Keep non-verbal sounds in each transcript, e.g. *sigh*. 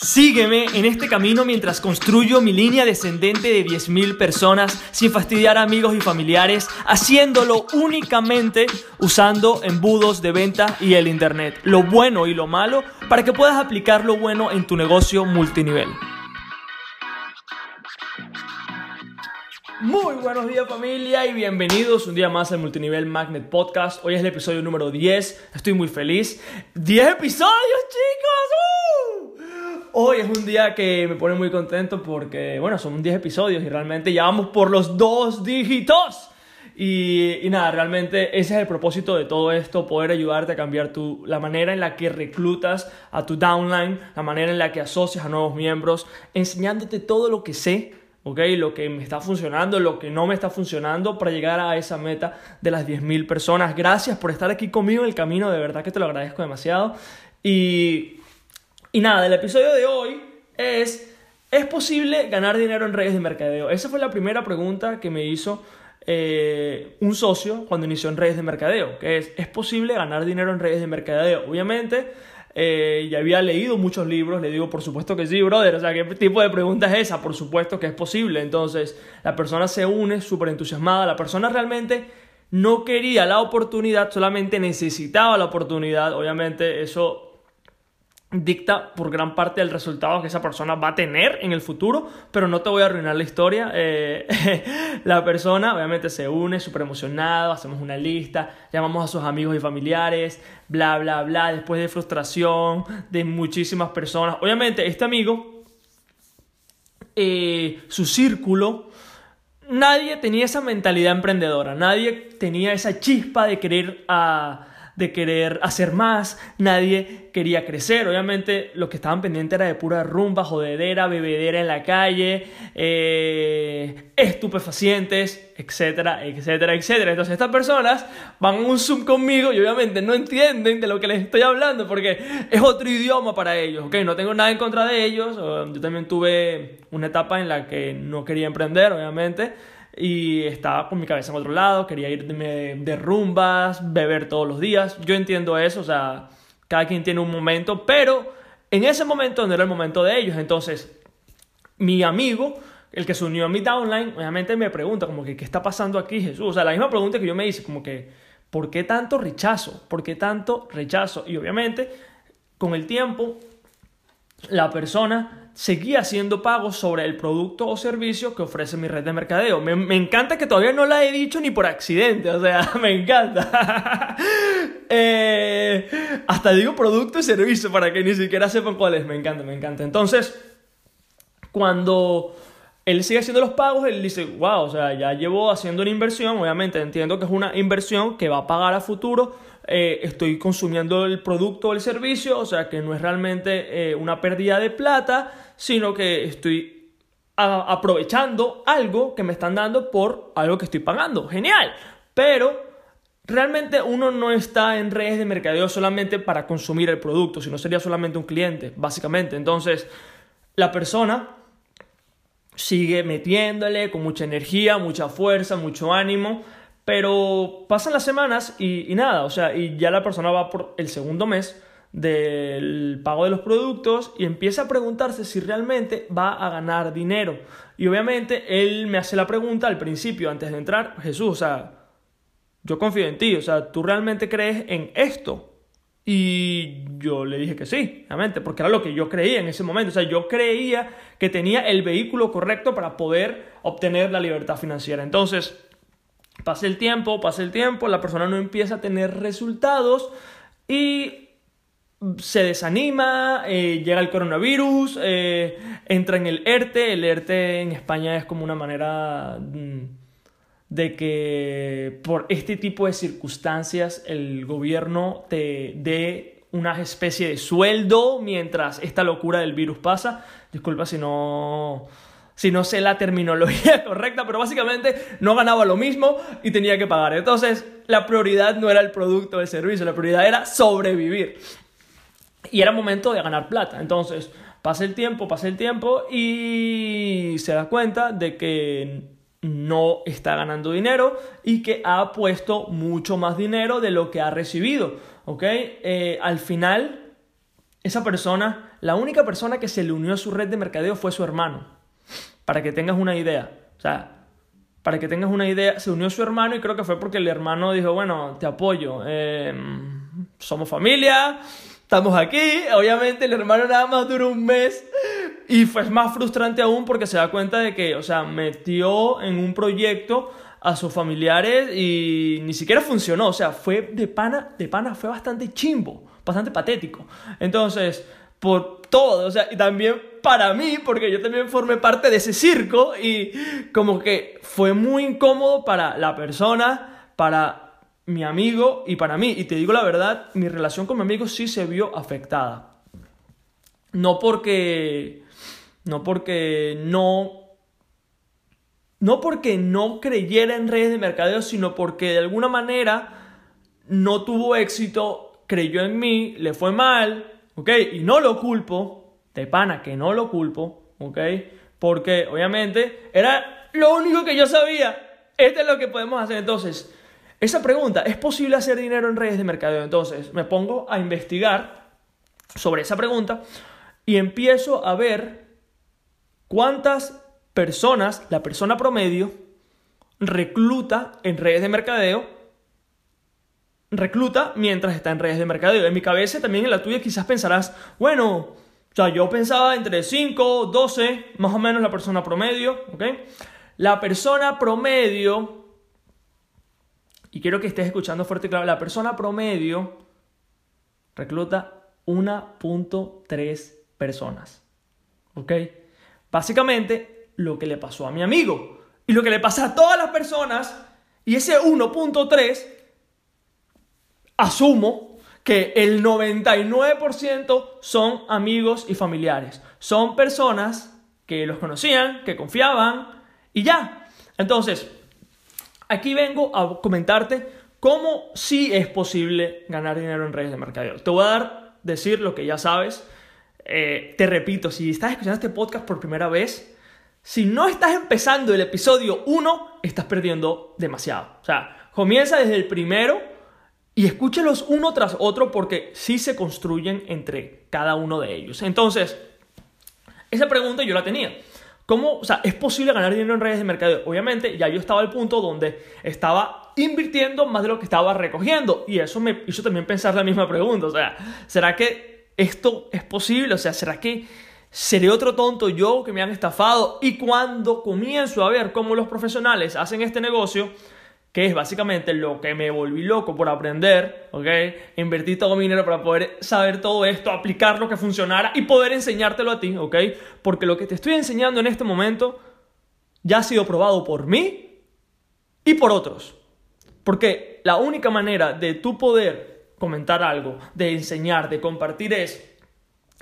Sígueme en este camino mientras construyo mi línea descendente de 10.000 personas sin fastidiar a amigos y familiares, haciéndolo únicamente usando embudos de venta y el Internet, lo bueno y lo malo, para que puedas aplicar lo bueno en tu negocio multinivel. Muy buenos días familia y bienvenidos un día más al Multinivel Magnet Podcast. Hoy es el episodio número 10, estoy muy feliz. ¡10 episodios chicos! Hoy es un día que me pone muy contento porque, bueno, son 10 episodios y realmente ya vamos por los dos dígitos. Y, nada, realmente ese es el propósito de todo esto, poder ayudarte a cambiar tu, la manera en la que reclutas a tu downline, la manera en la que asocias a nuevos miembros, enseñándote todo lo que sé, ¿ok? Lo que me está funcionando, lo que no me está funcionando para llegar a esa meta de las 10.000 personas. Gracias por estar aquí conmigo en el camino, de verdad que te lo agradezco demasiado. Y y nada, el episodio de hoy es, ¿es posible ganar dinero en redes de mercadeo? Esa fue la primera pregunta que me hizo eh, un socio cuando inició en redes de mercadeo, que es, ¿es posible ganar dinero en redes de mercadeo? Obviamente, eh, ya había leído muchos libros, le digo, por supuesto que sí, brother, o sea, ¿qué tipo de pregunta es esa? Por supuesto que es posible. Entonces, la persona se une súper entusiasmada, la persona realmente no quería la oportunidad, solamente necesitaba la oportunidad, obviamente eso dicta por gran parte el resultado que esa persona va a tener en el futuro, pero no te voy a arruinar la historia. Eh, *laughs* la persona obviamente se une, súper emocionado, hacemos una lista, llamamos a sus amigos y familiares, bla, bla, bla, después de frustración de muchísimas personas. Obviamente este amigo, eh, su círculo, nadie tenía esa mentalidad emprendedora, nadie tenía esa chispa de querer a de querer hacer más, nadie quería crecer. Obviamente lo que estaban pendientes era de pura rumba, jodedera, bebedera en la calle, eh, estupefacientes, etcétera, etcétera, etcétera. Entonces estas personas van a un Zoom conmigo y obviamente no entienden de lo que les estoy hablando porque es otro idioma para ellos, ¿ok? No tengo nada en contra de ellos. Yo también tuve una etapa en la que no quería emprender, obviamente y estaba con mi cabeza en otro lado, quería irme de rumbas, beber todos los días. Yo entiendo eso, o sea, cada quien tiene un momento, pero en ese momento no era el momento de ellos. Entonces, mi amigo, el que se unió a mi downline, obviamente me pregunta como que, ¿qué está pasando aquí, Jesús? O sea, la misma pregunta que yo me hice, como que, ¿por qué tanto rechazo? ¿Por qué tanto rechazo? Y obviamente, con el tiempo, la persona seguía haciendo pagos sobre el producto o servicio que ofrece mi red de mercadeo. Me, encanta que todavía no la he dicho ni por accidente, o sea, *laughs* me encanta. *laughs* Eh, hasta digo producto y servicio para que ni siquiera sepan cuál es, me encanta, me encanta. Entonces, cuando él sigue haciendo los pagos, él dice, wow, o sea, ya llevo haciendo una inversión, obviamente entiendo que es una inversión que va a pagar a futuro, eh, estoy consumiendo el producto o el servicio, o sea que no es realmente eh, una pérdida de plata, sino que estoy aprovechando algo que me están dando por algo que estoy pagando. Genial, pero realmente uno no está en redes de mercadeo solamente para consumir el producto, sino sería solamente un cliente, básicamente. Entonces, la persona sigue metiéndole con mucha energía, mucha fuerza, mucho ánimo pero pasan las semanas y, nada, o sea, y ya la persona va por el segundo mes del pago de los productos y empieza a preguntarse si realmente va a ganar dinero. Y obviamente él me hace la pregunta al principio, antes de entrar, Jesús, o sea, yo confío en ti, o sea, ¿tú realmente crees en esto? Y yo le dije que sí, obviamente, porque era lo que yo creía en ese momento. O sea, yo creía que tenía el vehículo correcto para poder obtener la libertad financiera. Entonces, Pasa el tiempo, pasa el tiempo, la persona no empieza a tener resultados y se desanima, eh, llega el coronavirus, eh, entra en el ERTE. El ERTE en España es como una manera mm, de que por este tipo de circunstancias el gobierno te dé una especie de sueldo mientras esta locura del virus pasa. Disculpa si no si no sé la terminología *laughs* correcta, pero básicamente no ganaba lo mismo y tenía que pagar. Entonces, la prioridad no era el producto o el servicio, la prioridad era sobrevivir. Y era momento de ganar plata. Entonces, pasa el tiempo, pasa el tiempo y se da cuenta de que no está ganando dinero y que ha puesto mucho más dinero de lo que ha recibido. ¿Ok? Eh, al final, esa persona la única persona que se le unió a su red de mercadeo fue su hermano. Para que tengas una idea. O sea, para que tengas una idea, se unió su hermano y creo que fue porque el hermano dijo, bueno, te apoyo, em, somos familia, estamos aquí. Obviamente el hermano nada más duró un mes y fue más frustrante aún porque se da cuenta de que, o sea, metió en un proyecto a sus familiares y ni siquiera funcionó. O sea, fue de pana, de pana, fue bastante chimbo, bastante patético. Entonces, por todo, o sea, y también para mí, porque yo también formé parte de ese circo y como que fue muy incómodo para la persona, para mi amigo y para mí. Y te digo la verdad, mi relación con mi amigo sí se vio afectada. No porque... No porque no no porque no creyera en redes de mercadeo, sino porque de alguna manera no tuvo éxito, creyó en mí, le fue mal, Y no lo culpo, de pana que no lo culpo. Porque obviamente era lo único que yo sabía. Esto es lo que podemos hacer. Entonces, esa pregunta, ¿es posible hacer dinero en redes de mercadeo? Entonces, me pongo a investigar sobre esa pregunta y empiezo a ver cuántas personas, la persona promedio, recluta en redes de mercadeo, recluta mientras está en redes de mercadeo. En mi cabeza, también en la tuya, quizás pensarás, bueno, o sea, yo pensaba entre 5, 12, más o menos la persona promedio, ¿ok? La persona promedio, y quiero que estés escuchando fuerte y claro, la persona promedio recluta 1.3 personas, ¿ok? Básicamente, lo que le pasó a mi amigo y lo que le pasa a todas las personas. Y ese 1.3, asumo que el 99% son amigos y familiares. Son personas que los conocían, que confiaban y ya. Entonces, aquí vengo a comentarte cómo sí es posible ganar dinero en redes de mercadeo. Te voy a dar, decir lo que ya sabes. Eh, te repito, si estás escuchando este podcast por primera vez, si no estás empezando el episodio 1, estás perdiendo demasiado. O sea, comienza desde el primero y escúchelos uno tras otro porque sí se construyen entre cada uno de ellos. Entonces, esa pregunta yo la tenía. ¿Cómo, o sea, es posible ganar dinero en redes de mercadeo? Obviamente, ya yo estaba al punto donde estaba invirtiendo más de lo que estaba recogiendo. Y eso me hizo también pensar la misma pregunta. O sea, ¿será que esto es posible? O sea, ¿será que ¿Seré otro tonto yo que me han estafado? Y cuando comienzo a ver cómo los profesionales hacen este negocio, que es básicamente lo que me volví loco por aprender, ¿ok? Invertí todo mi dinero para poder saber todo esto, aplicar lo que funcionara y poder enseñártelo a ti, ¿ok? Porque lo que te estoy enseñando en este momento ya ha sido probado por mí y por otros. Porque la única manera de tú poder comentar algo, de enseñar, de compartir es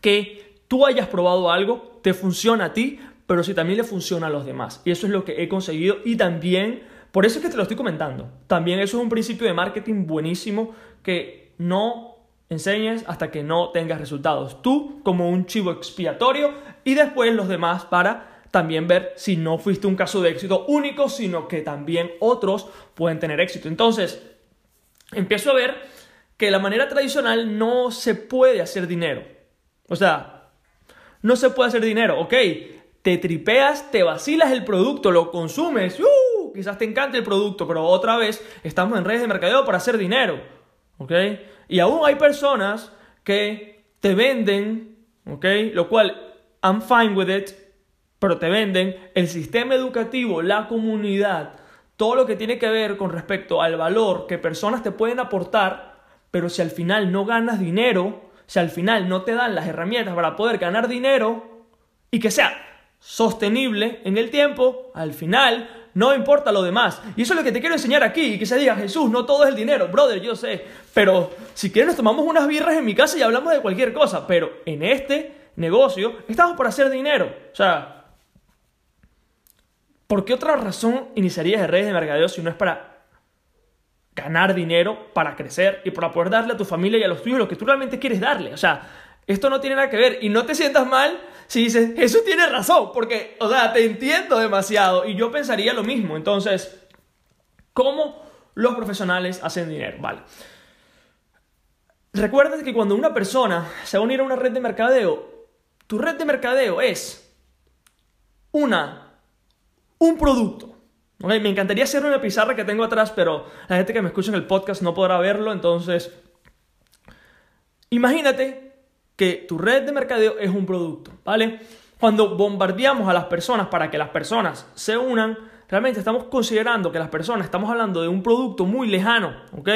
que tú hayas probado algo, te funciona a ti, pero si también le funciona a los demás. Y eso es lo que he conseguido y también, por eso es que te lo estoy comentando. También eso es un principio de marketing buenísimo que no enseñes hasta que no tengas resultados. Tú como un chivo expiatorio y después los demás para también ver si no fuiste un caso de éxito único, sino que también otros pueden tener éxito. Entonces, empiezo a ver que la manera tradicional no se puede hacer dinero. O sea, no se puede hacer dinero. Ok, te tripeas, te vacilas el producto, lo consumes, ¡uh! Quizás te encante el producto, pero otra vez estamos en redes de mercadeo para hacer dinero. ¿Ok? Y aún hay personas que te venden, ¿ok? Lo cual, I'm fine with it, pero te venden el sistema educativo, la comunidad, todo lo que tiene que ver con respecto al valor que personas te pueden aportar, pero si al final no ganas dinero, si al final no te dan las herramientas para poder ganar dinero y que sea sostenible en el tiempo, al final no importa lo demás. Y eso es lo que te quiero enseñar aquí y que se diga, Jesús, no todo es el dinero, brother, yo sé, pero si quieres nos tomamos unas birras en mi casa y hablamos de cualquier cosa, pero en este negocio estamos por hacer dinero. O sea, ¿por qué otra razón iniciarías de redes de mercadeo si no es para ganar dinero para crecer y para poder darle a tu familia y a los tuyos lo que tú realmente quieres darle. O sea, esto no tiene nada que ver y no te sientas mal si dices, eso tiene razón, porque, o sea, te entiendo demasiado y yo pensaría lo mismo. Entonces, ¿cómo los profesionales hacen dinero? Vale. Recuerda que cuando una persona se va a unir a una red de mercadeo, Tu red de mercadeo es una, un producto. Me encantaría hacer una pizarra que tengo atrás, pero la gente que me escucha en el podcast no podrá verlo, entonces imagínate que tu red de mercadeo es un producto, ¿vale? Cuando bombardeamos a las personas para que las personas se unan, realmente estamos considerando que las personas, estamos hablando de un producto muy lejano, ¿ok?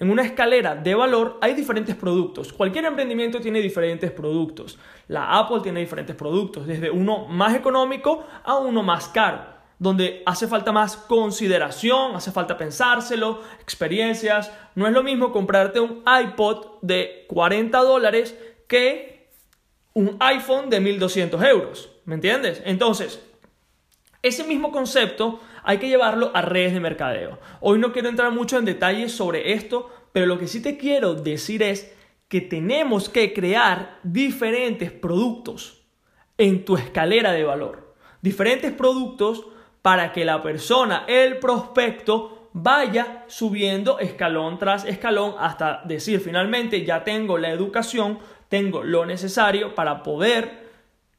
En una escalera de valor hay diferentes productos. Cualquier emprendimiento tiene diferentes productos. La Apple tiene diferentes productos, desde uno más económico a uno más caro, donde hace falta más consideración, hace falta pensárselo, experiencias. No es lo mismo comprarte un iPod de 40 dólares que un iPhone de 1200 euros. ¿Me entiendes? Entonces, ese mismo concepto hay que llevarlo a redes de mercadeo. Hoy no quiero entrar mucho en detalles sobre esto, pero lo que sí te quiero decir es que tenemos que crear diferentes productos en tu escalera de valor. Diferentes productos para que la persona, el prospecto, vaya subiendo escalón tras escalón hasta decir finalmente ya tengo la educación tengo lo necesario para poder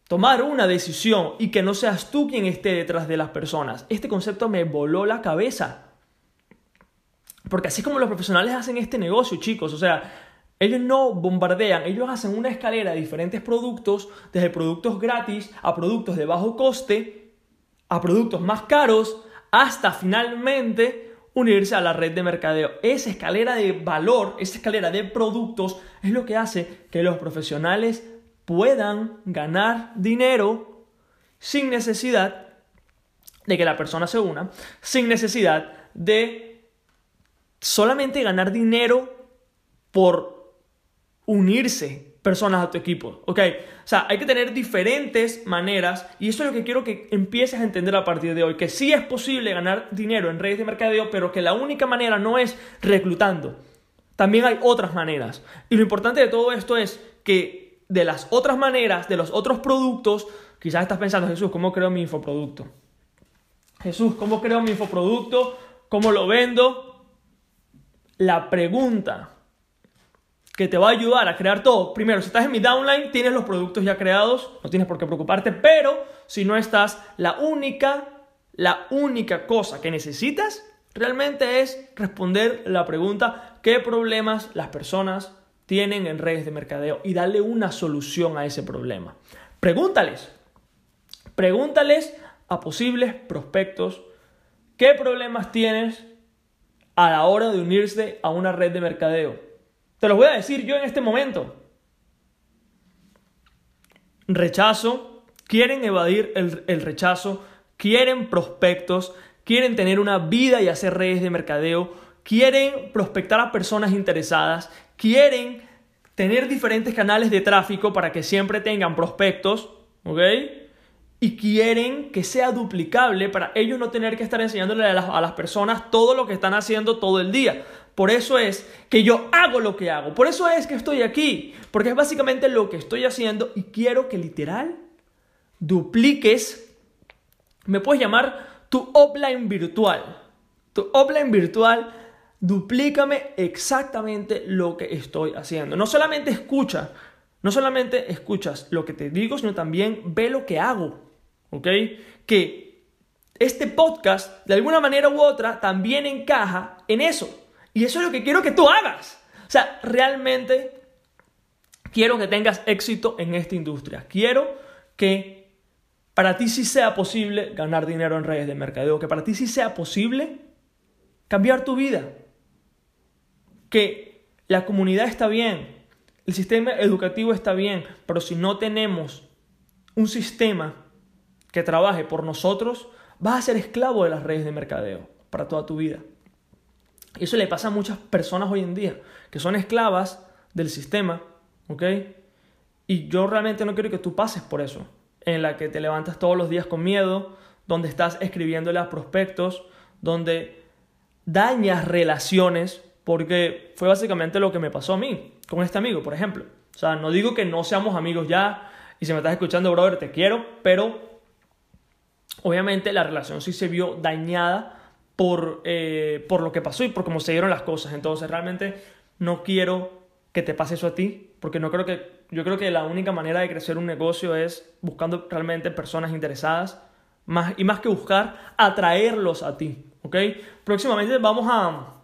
tomar una decisión y que no seas tú quien esté detrás de las personas. Este concepto me voló la cabeza. Porque así como los profesionales hacen este negocio, chicos, o sea, ellos no bombardean, ellos hacen una escalera de diferentes productos, desde productos gratis a productos de bajo coste, a productos más caros, hasta finalmente unirse a la red de mercadeo. Esa escalera de valor, esa escalera de productos es lo que hace que los profesionales puedan ganar dinero sin necesidad de que la persona se una, sin necesidad de solamente ganar dinero por unirse personas a tu equipo, ¿ok? O sea, hay que tener diferentes maneras y eso es lo que quiero que empieces a entender a partir de hoy, que sí es posible ganar dinero en redes de mercadeo, pero que la única manera no es reclutando. También hay otras maneras. Y lo importante de todo esto es que de las otras maneras, de los otros productos, quizás estás pensando, Jesús, ¿cómo creo mi infoproducto? Jesús, ¿cómo creo mi infoproducto? ¿Cómo lo vendo? La pregunta que te va a ayudar a crear todo. Primero, si estás en mi downline, tienes los productos ya creados, no tienes por qué preocuparte, pero si no estás, la única, la única cosa que necesitas realmente es responder la pregunta ¿qué problemas las personas tienen en redes de mercadeo? Y darle una solución a ese problema. Pregúntales, pregúntales a posibles prospectos qué problemas tienes a la hora de unirse a una red de mercadeo. Te lo voy a decir yo en este momento. Rechazo, quieren evadir el, rechazo, quieren prospectos, quieren tener una vida y hacer redes de mercadeo, quieren prospectar a personas interesadas, quieren tener diferentes canales de tráfico para que siempre tengan prospectos, ¿ok? Y quieren que sea duplicable para ellos no tener que estar enseñándole a las personas todo lo que están haciendo todo el día. Por eso es que yo hago lo que hago. Por eso es que estoy aquí. Porque es básicamente lo que estoy haciendo y quiero que literal dupliques. Me puedes llamar tu offline virtual. Tu offline virtual, duplícame exactamente lo que estoy haciendo. No solamente escucha, no solamente escuchas lo que te digo, sino también ve lo que hago. ¿Ok? Que este podcast, de alguna manera u otra, también encaja en eso. Y eso es lo que quiero que tú hagas. O sea, realmente quiero que tengas éxito en esta industria. Quiero que para ti sí sea posible ganar dinero en redes de mercadeo, que para ti sí sea posible cambiar tu vida. Que la comunidad está bien, el sistema educativo está bien, pero si no tenemos un sistema que trabaje por nosotros, vas a ser esclavo de las redes de mercadeo para toda tu vida. Eso le pasa a muchas personas hoy en día, que son esclavas del sistema, ¿ok? Y yo realmente no quiero que tú pases por eso, en la que te levantas todos los días con miedo, donde estás escribiéndole a prospectos, donde dañas relaciones, porque fue básicamente lo que me pasó a mí, con este amigo, por ejemplo. O sea, no digo que no seamos amigos ya, y si me estás escuchando, brother, te quiero, pero obviamente la relación sí se vio dañada por, eh, por lo que pasó y por cómo se dieron las cosas. Entonces realmente no quiero que te pase eso a ti, porque no creo que yo creo que la única manera de crecer un negocio es buscando realmente personas interesadas más, y más que buscar, atraerlos a ti. ¿ok? Próximamente vamos a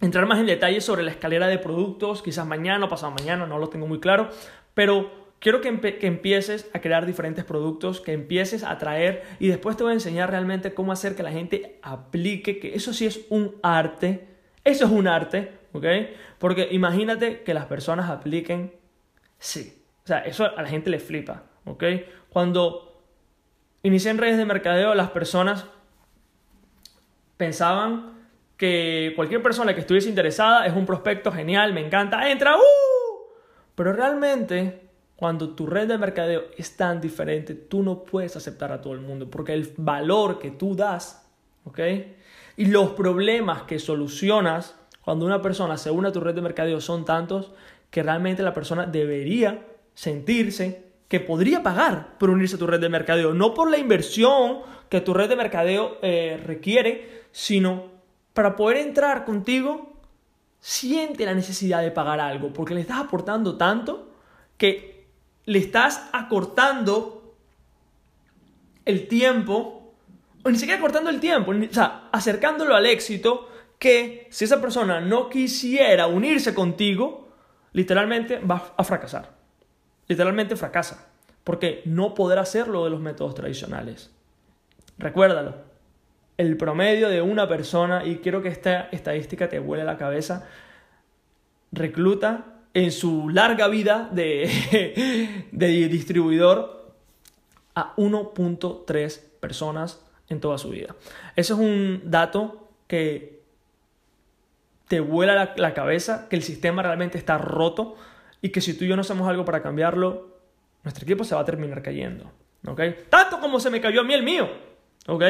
entrar más en detalle sobre la escalera de productos, quizás mañana o pasado mañana, no lo tengo muy claro, pero quiero que, empieces a crear diferentes productos, que empieces a traer y después te voy a enseñar realmente cómo hacer que la gente aplique, que eso sí es un arte, eso es un arte, ¿ok? Porque imagínate que las personas apliquen, sí, o sea, eso a la gente le flipa, ¿ok? Cuando inicié en redes de mercadeo, las personas pensaban que cualquier persona que estuviese interesada es un prospecto genial, me encanta, entra, ¡uh! Pero realmente, cuando tu red de mercadeo es tan diferente, tú no puedes aceptar a todo el mundo, porque el valor que tú das, ¿ok? Y los problemas que solucionas cuando una persona se une a tu red de mercadeo son tantos que realmente la persona debería sentirse que podría pagar por unirse a tu red de mercadeo, no por la inversión que tu red de mercadeo eh, requiere, sino para poder entrar contigo, siente la necesidad de pagar algo, porque le estás aportando tanto que le estás acortando el tiempo, o ni siquiera acortando el tiempo, o sea, acercándolo al éxito, que si esa persona no quisiera unirse contigo, literalmente va a fracasar. Literalmente fracasa, porque no podrá hacerlo de los métodos tradicionales. Recuérdalo, el promedio de una persona, y quiero que esta estadística te vuele la cabeza, recluta en su larga vida de, *laughs* de distribuidor a 1.3 personas en toda su vida. Ese es un dato que te vuela la, la, cabeza, que el sistema realmente está roto y que si tú y yo no hacemos algo para cambiarlo, nuestro equipo se va a terminar cayendo. ¿Ok? Tanto como se me cayó a mí el mío. ¿Ok?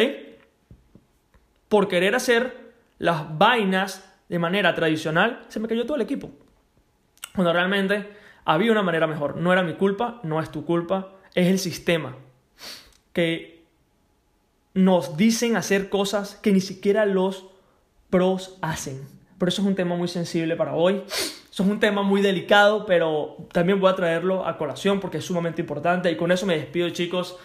por querer hacer las vainas de manera tradicional, se me cayó todo el equipo. Cuando realmente había una manera mejor. No era mi culpa, no es tu culpa, es el sistema. Que nos dicen hacer cosas que ni siquiera los pros hacen. Pero eso es un tema muy sensible para hoy. Eso es un tema muy delicado, pero también voy a traerlo a colación porque es sumamente importante. Y con eso me despido, chicos.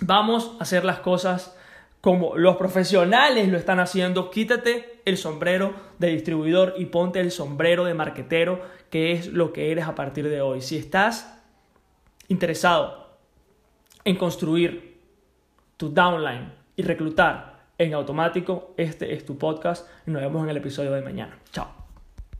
Vamos a hacer las cosas como los profesionales lo están haciendo, quítate el sombrero de distribuidor y ponte el sombrero de marquetero, que es lo que eres a partir de hoy. Si estás interesado en construir tu downline y reclutar en automático, este es tu podcast y nos vemos en el episodio de mañana. Chao.